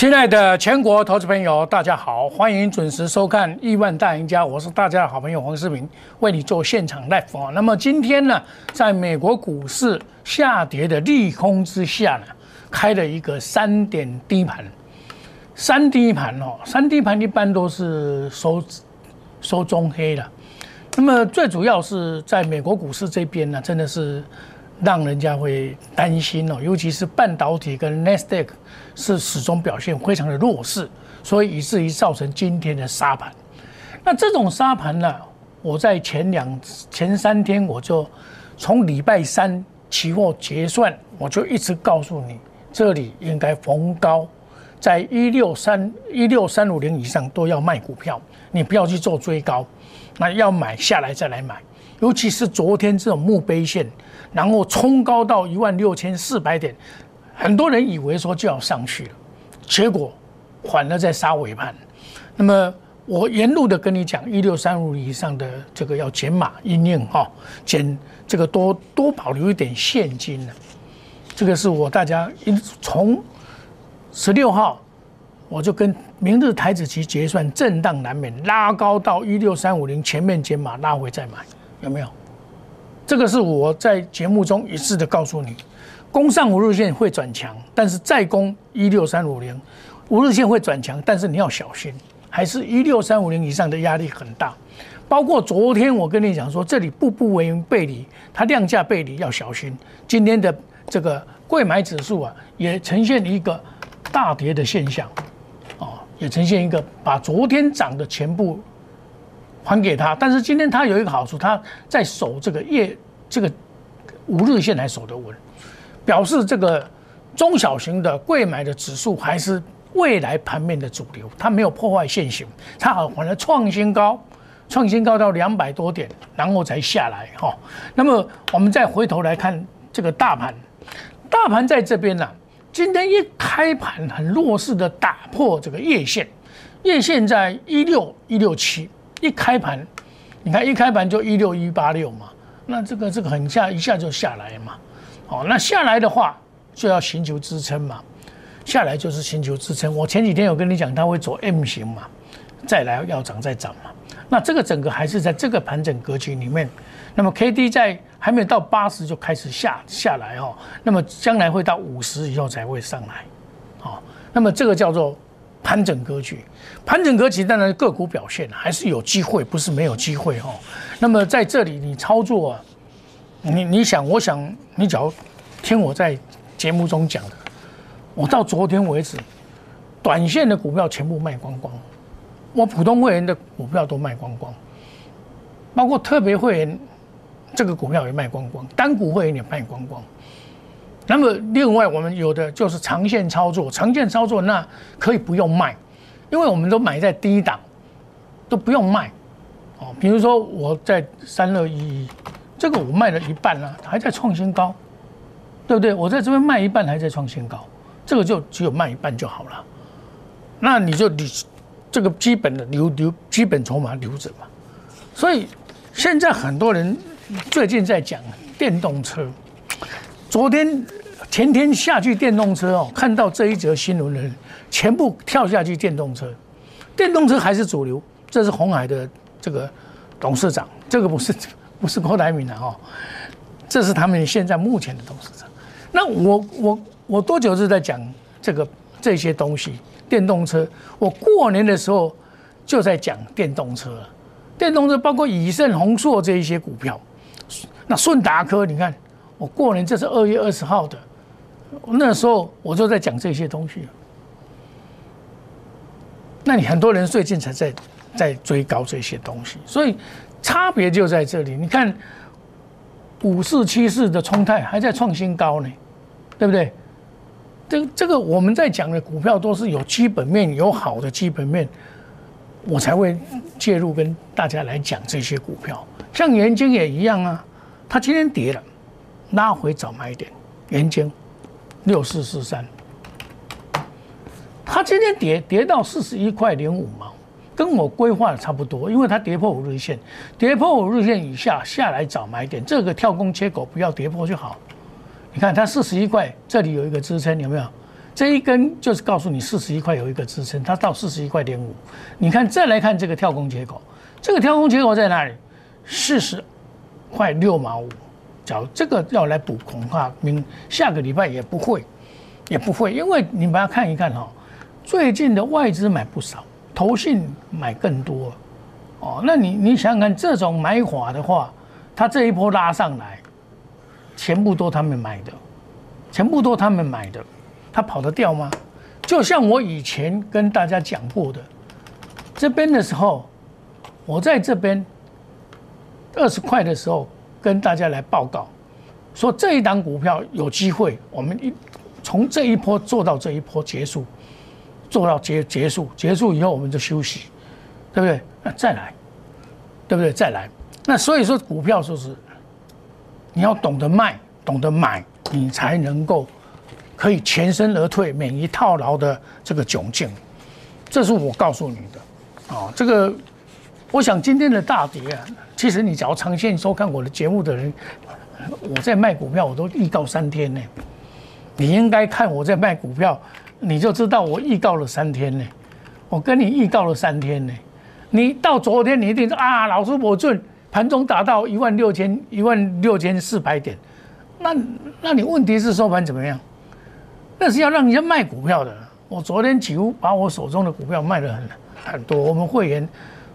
亲爱的全国投资朋友，大家好，欢迎准时收看《亿万大赢家》，我是大家的好朋友黄世明，为你做现场 live 啊。那么今天呢，在美国股市下跌的利空之下呢，开了一个三点低盘，三低盘哦，三低盘一般都是收收中黑的。那么最主要是在美国股市这边呢，真的是。让人家会担心哦，尤其是半导体跟 n e s t a q 是始终表现非常的弱势，所以以至于造成今天的沙盘。那这种沙盘呢，我在前两前三天我就从礼拜三期货结算，我就一直告诉你，这里应该逢高，在一六三一六三五零以上都要卖股票，你不要去做追高，那要买下来再来买，尤其是昨天这种墓碑线。然后冲高到一万六千四百点，很多人以为说就要上去了，结果反而在杀尾盘。那么我沿路的跟你讲，一六三五以上的这个要减码应应哈，减这个多多保留一点现金呢。这个是我大家从十六号我就跟明日台子期结算震荡难免，拉高到一六三五零前面减码拉回再买，有没有？这个是我在节目中一致的告诉你，攻上五日线会转强，但是再攻一六三五零，五日线会转强，但是你要小心，还是一六三五零以上的压力很大。包括昨天我跟你讲说，这里步步为营背离，它量价背离要小心。今天的这个贵买指数啊，也呈现一个大跌的现象，哦，也呈现一个把昨天涨的全部。还给他，但是今天他有一个好处，他在守这个业这个五日线还守得稳，表示这个中小型的贵买的指数还是未来盘面的主流，它没有破坏现行，它好反而创新高，创新高到两百多点，然后才下来哈。那么我们再回头来看这个大盘，大盘在这边呢，今天一开盘很弱势的打破这个月线，月线在一六一六七。一开盘，你看一开盘就一六一八六嘛，那这个这个很下一下就下来嘛，哦，那下来的话就要寻求支撑嘛，下来就是寻求支撑。我前几天有跟你讲，它会走 M 型嘛，再来要涨再涨嘛，那这个整个还是在这个盘整格局里面，那么 K D 在还没有到八十就开始下下来哦，那么将来会到五十以后才会上来，哦，那么这个叫做。盘整格局，盘整格局当然个股表现还是有机会，不是没有机会哦。那么在这里你操作，啊，你你想，我想你只要听我在节目中讲的，我到昨天为止，短线的股票全部卖光光，我普通会员的股票都卖光光，包括特别会员这个股票也卖光光，单股会员也卖光光。那么，另外我们有的就是长线操作，长线操作那可以不用卖，因为我们都买在低档，都不用卖，哦，比如说我在三二一，这个我卖了一半了，还在创新高，对不对？我在这边卖一半还在创新高，这个就只有卖一半就好了，那你就你这个基本的留留基本筹码留着嘛。所以现在很多人最近在讲电动车，昨天。前天下去电动车哦，看到这一则新闻的人全部跳下去电动车，电动车还是主流。这是红海的这个董事长，这个不是不是郭台铭的哦，这是他们现在目前的董事长。那我我我多久是在讲这个这些东西？电动车，我过年的时候就在讲电动车，电动车包括以盛、宏硕这一些股票，那顺达科，你看我过年这是二月二十号的。那时候我就在讲这些东西，那你很多人最近才在在追高这些东西，所以差别就在这里。你看五四七四的冲泰还在创新高呢，对不对？这这个我们在讲的股票都是有基本面、有好的基本面，我才会介入跟大家来讲这些股票。像元晶也一样啊，它今天跌了，拉回早买点，元晶。六四四三，它今天跌跌到四十一块零五毛，跟我规划的差不多，因为它跌破五日线，跌破五日线以下下来找买点，这个跳空缺口不要跌破就好。你看它四十一块，这里有一个支撑，有没有？这一根就是告诉你四十一块有一个支撑，它到四十一块点五。你看，再来看这个跳空缺口，这个跳空缺口在哪里？四十块六毛五。这个要来补，恐怕明下个礼拜也不会，也不会，因为你把它看一看哈，最近的外资买不少，投信买更多。哦，那你你想想看，这种买法的话，它这一波拉上来，全部都他们买的，全部都他们买的。它跑得掉吗？就像我以前跟大家讲过的，这边的时候，我在这边二十块的时候跟大家来报告，说这一档股票有机会，我们一从这一波做到这一波结束，做到结结束，结束以后我们就休息，对不对？那再来，对不对？再来，那所以说股票就是你要懂得卖，懂得买，你才能够。可以全身而退，免于套牢的这个窘境，这是我告诉你的。啊，这个，我想今天的大跌啊，其实你只要长线收看我的节目的人，我在卖股票，我都预告三天呢。你应该看我在卖股票，你就知道我预告了三天呢。我跟你预告了三天呢。你到昨天你一定说啊，老师我准盘中达到一万六千一万六千四百点，那那你问题是收盘怎么样？那是要让人家卖股票的。我昨天几乎把我手中的股票卖了很很多。我们会员，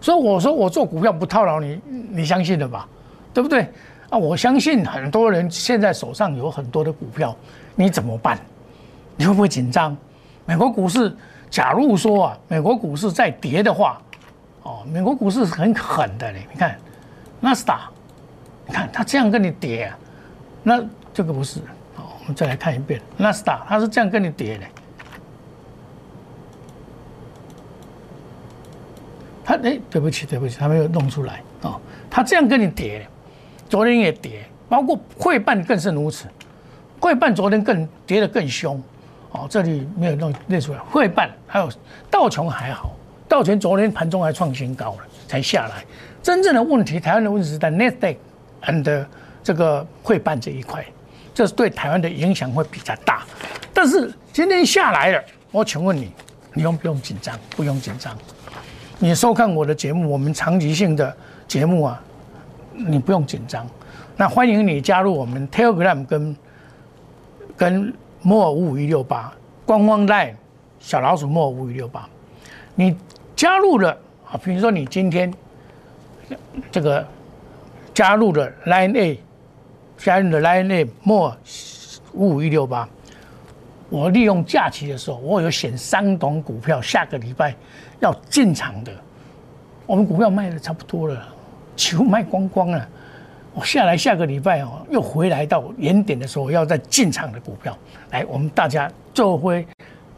所以我说我做股票不套牢，你你相信了吧？对不对？啊，我相信很多人现在手上有很多的股票，你怎么办？你会不会紧张？美国股市，假如说啊，美国股市在跌的话，哦，美国股市是很狠的嘞。你看，纳斯达，你看它这样跟你跌，那这个不是。好我们再来看一遍，纳斯达它是这样跟你跌的，他哎，对不起对不起，他没有弄出来啊，他这样跟你叠，昨天也叠，包括汇办更是如此，汇办昨天更跌得更凶，哦，这里没有弄列出来，汇办还有道琼还好，道琼昨天盘中还创新高了，才下来，真正的问题，台湾的问题是在 Nasdaq and 这个汇办这一块。这是对台湾的影响会比较大，但是今天下来了，我请问你，你用不用紧张？不用紧张。你收看我的节目，我们长期性的节目啊，你不用紧张。那欢迎你加入我们 Telegram 跟跟莫五五一六八官方 Line 小老鼠莫五五一六八，你加入了啊，比如说你今天这个加入了 Line A。加入的 Line A 莫五五一六八，我利用假期的时候，我有选三档股票，下个礼拜要进场的。我们股票卖的差不多了，几乎卖光光了。我下来下个礼拜哦，又回来到原点的时候，要再进场的股票，来，我们大家就会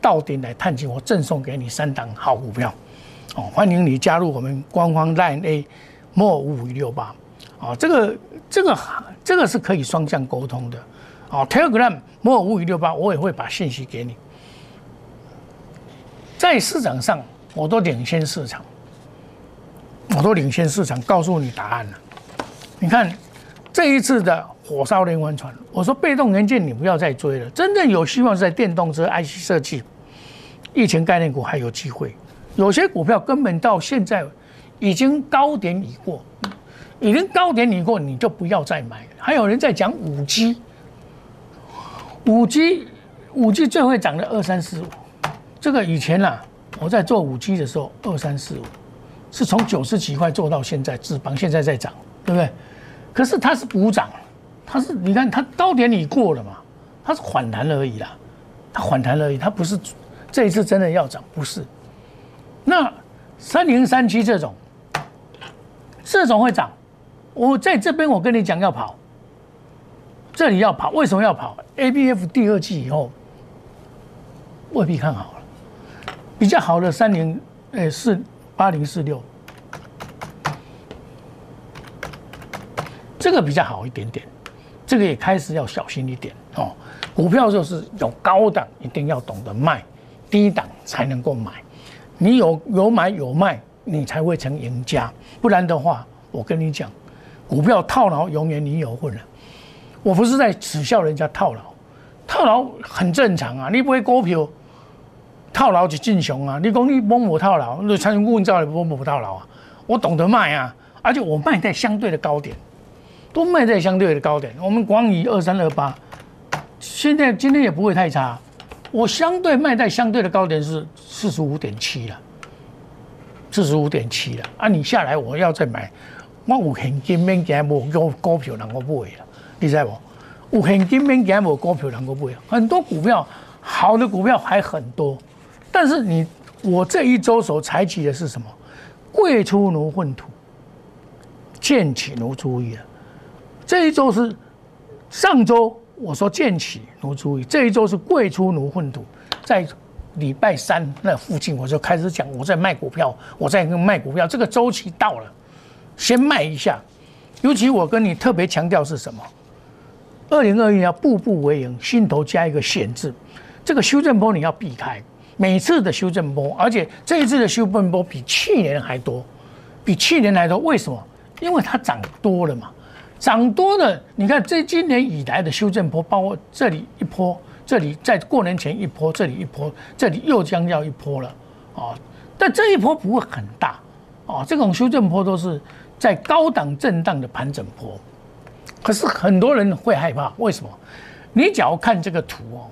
到点来探亲，我赠送给你三档好股票。哦，欢迎你加入我们官方 Line A 莫五五一六八。哦，这个这个这个是可以双向沟通的。哦，Telegram 摩尔五五六八，我也会把信息给你。在市场上，我都领先市场，我都领先市场，告诉你答案了。你看这一次的火烧连环船，我说被动元件你不要再追了，真正有希望是在电动车、IC 设计、疫情概念股还有机会。有些股票根本到现在已经高点已过。已经高点已过，你就不要再买。还有人在讲五 G，五 G，五 G 最会涨的二三四五。这个以前啊，我在做五 G 的时候，二三四五是从九十几块做到现在，智邦现在在涨，对不对？可是它是补涨，它是你看它高点你过了嘛，它是反弹而已啦，它反弹而已，它不是这一次真的要涨，不是。那三零三七这种，这种会涨。我在这边，我跟你讲要跑，这里要跑，为什么要跑？A B F 第二季以后未必看好，比较好的三零，诶四八零四六，这个比较好一点点，这个也开始要小心一点哦。股票就是有高档一定要懂得卖，低档才能够买，你有有买有卖，你才会成赢家，不然的话，我跟你讲。股票套牢，永远你有混了。我不是在耻笑人家套牢，套牢很正常啊，你不会股票套牢就正常啊。你讲你摸摸套牢，那参与顾问照你摸摸套牢啊？我懂得卖啊，而且我卖在相对的高点，都卖在相对的高点。我们光以二三二八，现在今天也不会太差。我相对卖在相对的高点是四十五点七了，四十五点七了啊！你下来我要再买，我有现金免惊无股股票能够买了，你知不？有现金免惊无股票能够买，很多股票好的股票还很多，但是你我这一周所采取的是什么？贵出奴混土，见起奴注意啊！这一周是上周我说见起奴注意，这一周是贵出奴混土。在礼拜三那附近，我就开始讲我在卖股票，我在卖股票。这个周期到了，先卖一下。尤其我跟你特别强调是什么？二零二一要步步为营，心头加一个险字。这个修正波你要避开。每次的修正波，而且这一次的修正波比去年还多，比去年还多。为什么？因为它涨多了嘛，涨多了。你看这今年以来的修正波，包括这里一波，这里在过年前一波，这里一波，这里又将要一波了啊。但这一波不会很大啊，这种修正波都是在高档震荡的盘整波。可是很多人会害怕，为什么？你只要看这个图哦。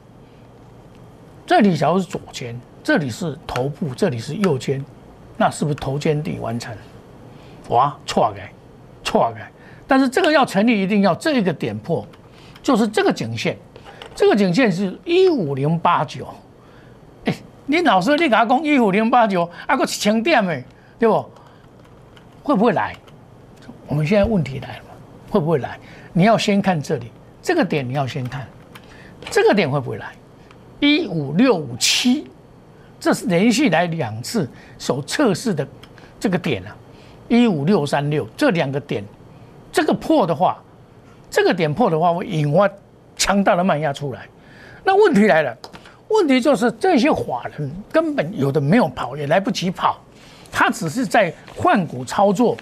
这里假如是左肩，这里是头部，这里是右肩，那是不是头肩底完成？哇，错的，错的。但是这个要成立，一定要这个点破，就是这个颈线，这个颈线是一五零八九。哎，你老师，你给他讲一五零八九，啊，个强点的，对不？会不会来？我们现在问题来了，会不会来？你要先看这里，这个点你要先看，这个点会不会来？一五六五七，这是连续来两次所测试的这个点啊，一五六三六这两个点，这个破的话，这个点破的话会引发强大的卖压出来。那问题来了，问题就是这些法人根本有的没有跑，也来不及跑，他只是在换股操作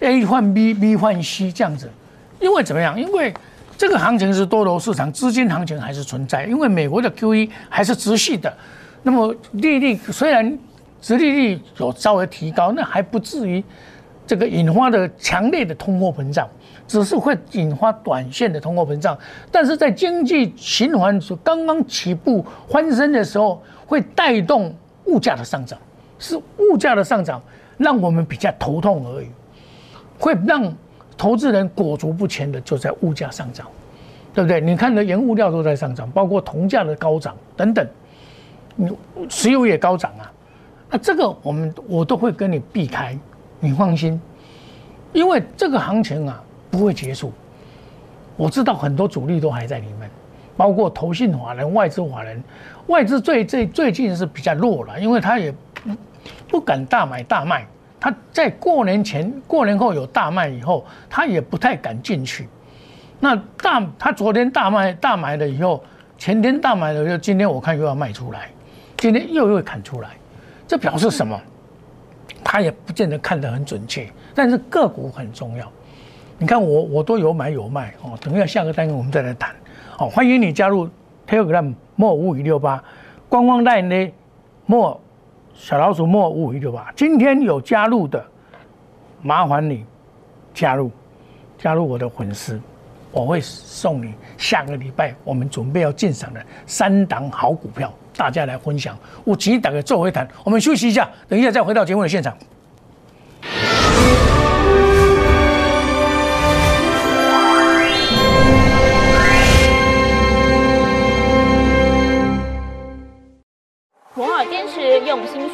，A 换 B，B 换 C 这样子，因为怎么样？因为这个行情是多头市场，资金行情还是存在，因为美国的 QE 还是持续的。那么利率虽然殖利率有稍微提高，那还不至于这个引发的强烈的通货膨胀，只是会引发短线的通货膨胀。但是在经济循环刚刚起步翻身的时候，会带动物价的上涨，是物价的上涨让我们比较头痛而已，会让。投资人裹足不前的就在物价上涨，对不对？你看的原物料都在上涨，包括铜价的高涨等等，你石油也高涨啊。那这个我们我都会跟你避开，你放心，因为这个行情啊不会结束。我知道很多主力都还在里面，包括投信华人、外资华人，外资最最最近是比较弱了，因为他也不敢大买大卖。他在过年前、过年后有大卖以后，他也不太敢进去。那大他昨天大卖大买了以后，前天大买了以后，今天我看又要卖出来，今天又又砍出来，这表示什么？他也不见得看得很准确。但是个股很重要，你看我我都有买有卖哦。等一下下个单元我们再来谈。好，欢迎你加入 Telegram 莫五五六八官方代呢莫。小老鼠莫五五一六八，今天有加入的，麻烦你加入，加入我的粉丝，我会送你下个礼拜我们准备要进场的三档好股票，大家来分享。我请你打个做回谈，我们休息一下，等一下再回到节目的现场。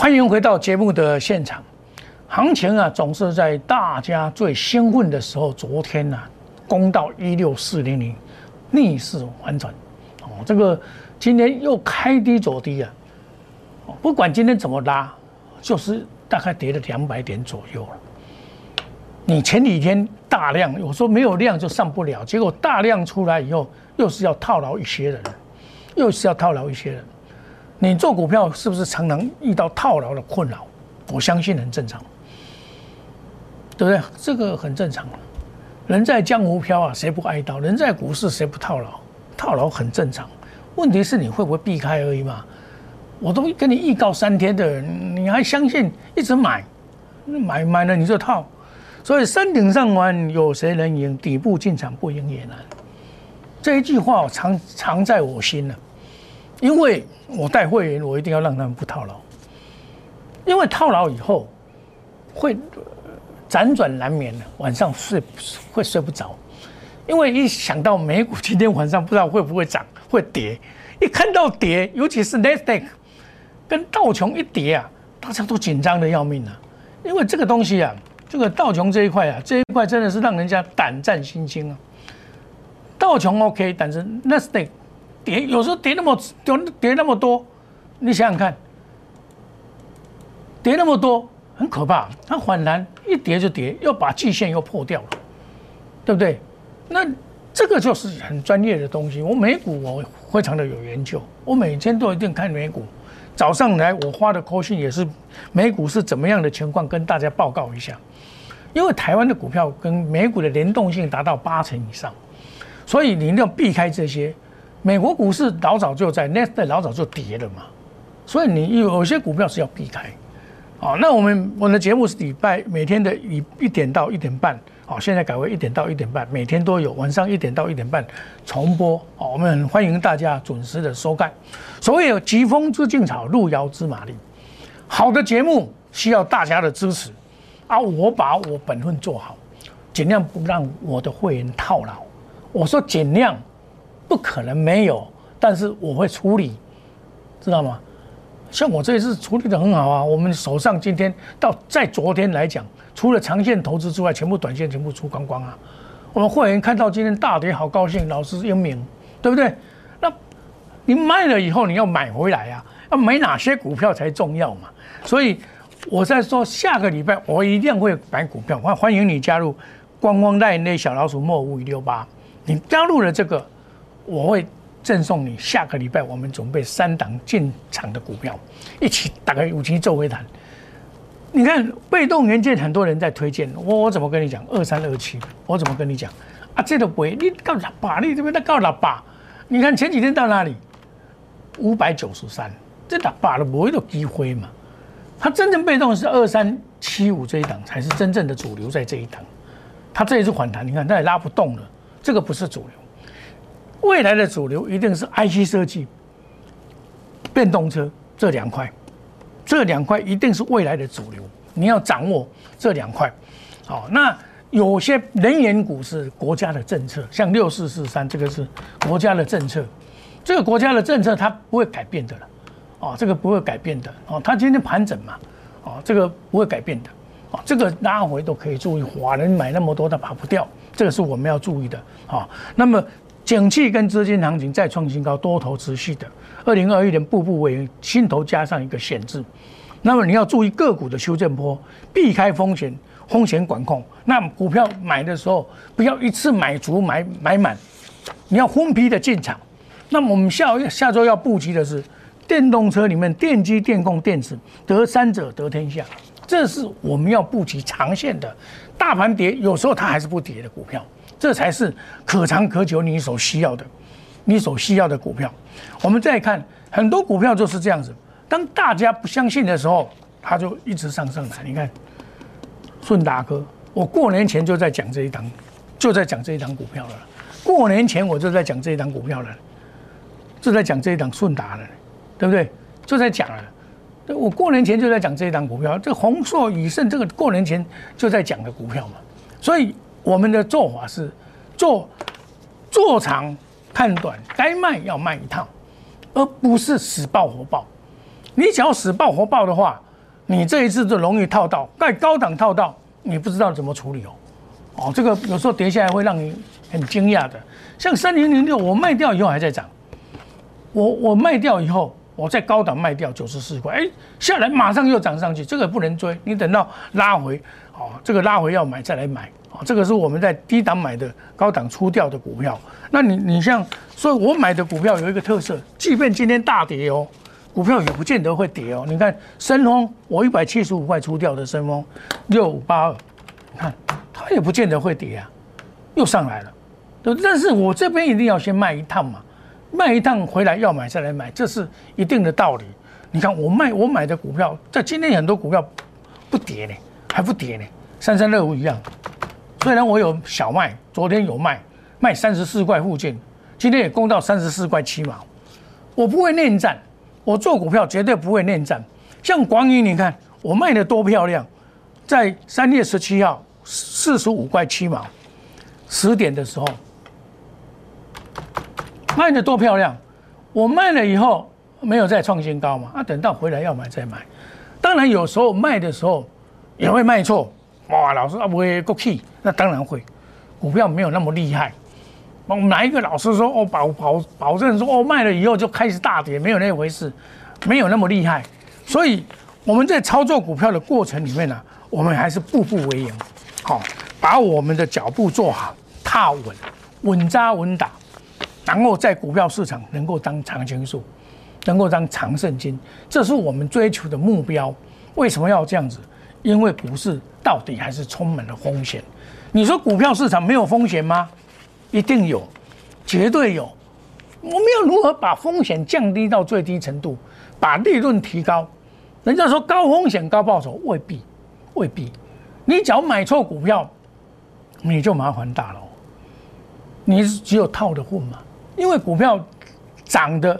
欢迎回到节目的现场。行情啊，总是在大家最兴奋的时候，昨天呢、攻到一六四零零，逆势反转。哦，这个今天又开低走低啊。不管今天怎么拉，就是大概跌了两百点左右了。你前几天大量，有时候没有量就上不了，结果大量出来以后，又是要套牢一些人，又是要套牢一些人。你做股票是不是常常遇到套牢的困扰？我相信很正常，对不对？这个很正常。人在江湖飘啊，谁不挨刀？人在股市，谁不套牢？套牢很正常。问题是你会不会避开而已嘛？我都跟你预告三天的人，你还相信一直买？买买了你就套。所以山顶上玩，有谁能赢？底部进场不赢也难。这一句话常常在我心了。因为我带会员，我一定要让他们不套牢。因为套牢以后会辗转难眠的，晚上睡会睡不着。因为一想到美股今天晚上不知道会不会涨会跌，一看到跌，尤其是 Nasdaq 跟道琼一跌啊，大家都紧张的要命啊。因为这个东西啊，这个道琼这一块啊，这一块真的是让人家胆战心惊啊。道琼 OK，但是 Nasdaq 跌有时候跌那么跌跌那么多，你想想看，跌那么多很可怕。它反弹一跌就跌，又把季线又破掉了，对不对？那这个就是很专业的东西。我美股我非常的有研究，我每天都一定看美股。早上来我发的扣讯也是美股是怎么样的情况，跟大家报告一下。因为台湾的股票跟美股的联动性达到八成以上，所以你一定要避开这些。美国股市老早就在 n e s t 老早就跌了嘛，所以你有些股票是要避开。好，那我们我的节目是礼拜每天的一一点到一点半，好，现在改为一点到一点半，每天都有，晚上一点到一点半重播。好，我们很欢迎大家准时的收看。所谓有疾风知劲草，路遥知马力，好的节目需要大家的支持啊！我把我本分做好，尽量不让我的会员套牢。我说尽量。不可能没有，但是我会处理，知道吗？像我这一次处理的很好啊，我们手上今天到在昨天来讲，除了长线投资之外，全部短线全部出光光啊。我们会员看到今天大跌，好高兴，老师英明，对不对？那你卖了以后，你要买回来啊，要买哪些股票才重要嘛？所以我在说下个礼拜我一定会买股票，欢欢迎你加入光光带那小老鼠莫五五六八，你加入了这个。我会赠送你下个礼拜我们准备三档进场的股票，一起打开五七做回谈。你看被动元件很多人在推荐，我我怎么跟你讲？二三二七，我怎么跟你讲？啊，这都不会，你告喇叭，你这边在告喇叭。你看前几天到哪里？五百九十三，这喇叭都不会有机会嘛？它真正被动是二三七五这一档才是真正的主流，在这一档，它这一次反弹，你看它也拉不动了，这个不是主流。未来的主流一定是 IC 设计、电动车这两块，这两块一定是未来的主流。你要掌握这两块。好，那有些能源股是国家的政策，像六四四三这个是国家的政策，这个国家的政策它不会改变的了。哦，这个不会改变的。哦，它今天盘整嘛，哦，这个不会改变的。哦，这个拉回都可以注意，华人买那么多，它跑不掉，这个是我们要注意的。好，那么。景气跟资金行情再创新高，多头持续的。二零二一年步步为营，心头加上一个险字。那么你要注意个股的修正波，避开风险，风险管控。那股票买的时候不要一次买足买买满，你要分批的进场。那么我们下下周要布局的是电动车里面电机、电控、电子，得三者得天下。这是我们要布局长线的。大盘跌，有时候它还是不跌的股票。这才是可长可久，你所需要的，你所需要的股票。我们再看很多股票就是这样子，当大家不相信的时候，它就一直上上来。你看顺达哥，我过年前就在讲这一档，就在讲这一档股票了。过年前我就在讲这一档股票了，就在讲这一档顺达了，对不对？就在讲了。我过年前就在讲这一档股票，这宏硕、宇盛这个过年前就在讲的股票嘛。所以我们的做法是做做长看短，该卖要卖一趟，而不是死抱活抱。你只要死抱活抱的话，你这一次就容易套到，盖高档套到，你不知道怎么处理哦。哦，这个有时候跌下来会让你很惊讶的。像三零零六，我卖掉以后还在涨，我我卖掉以后，我在高档卖掉九十四块，哎，下来马上又涨上去，这个不能追，你等到拉回，哦，这个拉回要买再来买，哦，这个是我们在低档买的，高档出掉的股票。那你你像，所以我买的股票有一个特色，即便今天大跌哦。股票也不见得会跌哦，你看深丰，我一百七十五块出掉的深丰六五八二，你看它也不见得会跌啊，又上来了，对但是我这边一定要先卖一趟嘛，卖一趟回来要买再来买，这是一定的道理。你看我卖我买的股票，在今天很多股票不跌呢，还不跌呢，三三六五一样，虽然我有小卖，昨天有卖，卖三十四块附近，今天也攻到三十四块七毛，我不会恋战。我做股票绝对不会恋战，像广宇，你看我卖的多漂亮，在三月十七号四十五块七毛，十点的时候卖的多漂亮，我卖了以后没有再创新高嘛，啊，等到回来要买再买，当然有时候卖的时候也会卖错，哇，老师啊不会过气，那当然会，股票没有那么厉害。我们哪一个老师说哦保保保证说哦卖了以后就开始大跌，没有那回事，没有那么厉害。所以我们在操作股票的过程里面呢，我们还是步步为营，好，把我们的脚步做好，踏稳，稳扎稳打，然后在股票市场能够当长青树，能够当长胜金，这是我们追求的目标。为什么要这样子？因为股市到底还是充满了风险。你说股票市场没有风险吗？一定有，绝对有。我们要如何把风险降低到最低程度，把利润提高？人家说高风险高报酬，未必，未必。你只要买错股票，你就麻烦大了。你只有套的混嘛？因为股票涨的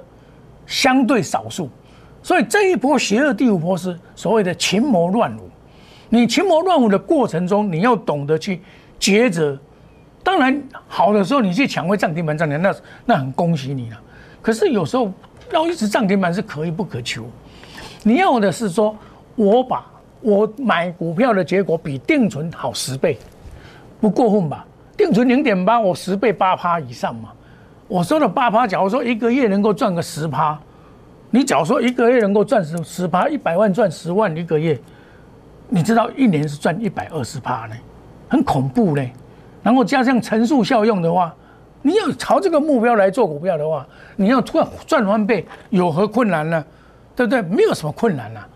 相对少数，所以这一波邪恶第五波是所谓的群魔乱舞。你群魔乱舞的过程中，你要懂得去抉择。当然，好的时候你去抢回涨停板涨停，那那很恭喜你了。可是有时候要一直涨停板是可遇不可求。你要的是说，我把我买股票的结果比定存好十倍，不过分吧？定存零点八，我十倍八趴以上嘛。我说的八趴，假如说一个月能够赚个十趴，你假如说一个月能够赚十十趴，一百万赚十万一个月，你知道一年是赚一百二十趴呢，很恐怖呢。然后加上乘数效用的话，你要朝这个目标来做股票的话，你要突然赚翻倍，有何困难呢？对不对？没有什么困难啊。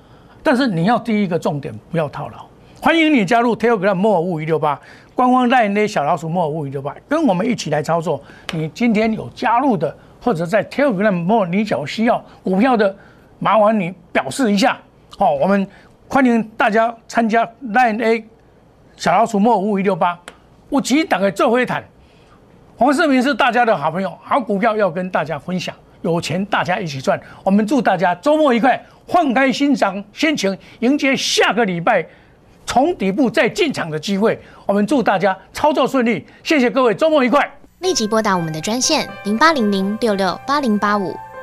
但是你要第一个重点不要套牢。欢迎你加入 Telegram 摩尔物一六八官方代言的小老鼠摩尔物一六八，跟我们一起来操作。你今天有加入的，或者在 Telegram 摩尔你脚需要股票的，麻烦你表示一下。好，我们欢迎大家参加 Line A 小老鼠摩尔物一六八。我其实打开做会谈，黄世明是大家的好朋友，好股票要跟大家分享，有钱大家一起赚。我们祝大家周末愉快，放开心赏心情，迎接下个礼拜从底部再进场的机会。我们祝大家操作顺利，谢谢各位，周末愉快。立即拨打我们的专线零八零零六六八零八五。